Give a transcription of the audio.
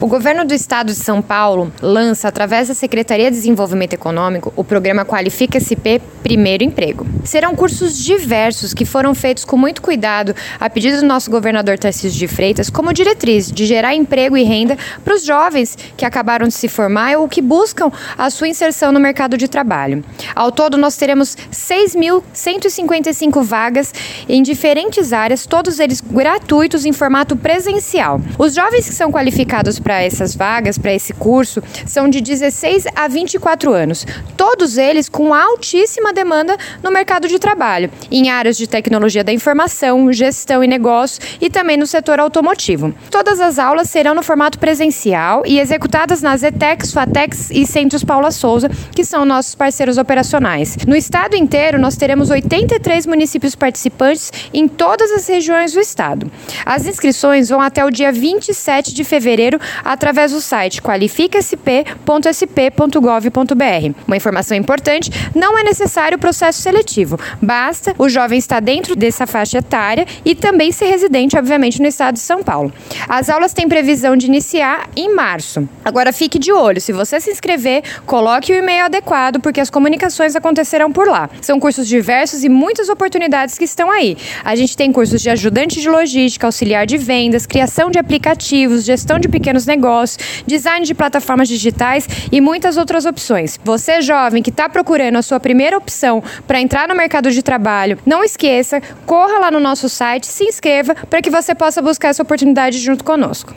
O governo do estado de São Paulo lança, através da Secretaria de Desenvolvimento Econômico, o programa Qualifica SP Primeiro Emprego. Serão cursos diversos que foram feitos com muito cuidado, a pedido do nosso governador Tarcísio de Freitas, como diretriz de gerar emprego e renda para os jovens que acabaram de se formar ou que buscam a sua inserção no mercado de trabalho. Ao todo, nós teremos 6.155 vagas em diferentes áreas, todos eles gratuitos em formato presencial. Os jovens que são qualificados para essas vagas, para esse curso, são de 16 a 24 anos. Todos eles com altíssima demanda no mercado de trabalho, em áreas de tecnologia da informação, gestão e negócios e também no setor automotivo. Todas as aulas serão no formato presencial e executadas nas ETECs, FATECs e Centros Paula Souza, que são nossos parceiros operacionais. No estado inteiro, nós teremos 83 municípios participantes em todas as regiões do estado. As inscrições vão até o dia 27 de fevereiro através do site qualificasp.sp.gov.br. Uma informação importante: não é necessário o processo seletivo, basta o jovem estar dentro dessa faixa etária e também ser residente, obviamente, no estado de São Paulo. As aulas têm previsão de iniciar em março. Agora fique de olho, se você se inscrever, coloque o e-mail adequado, porque as comunicações acontecerão por lá. São cursos diversos e muitas oportunidades que estão aí. A gente tem cursos de ajudante de logística, auxiliar de vendas, criação de aplicativos, gestão de pequenos negócios, design de plataformas digitais e muitas outras opções. Você, jovem, que está procurando a sua primeira opção para entrar no mercado de trabalho, não esqueça, corra lá no nosso site, se inscreva para que você possa buscar essa oportunidade junto conosco.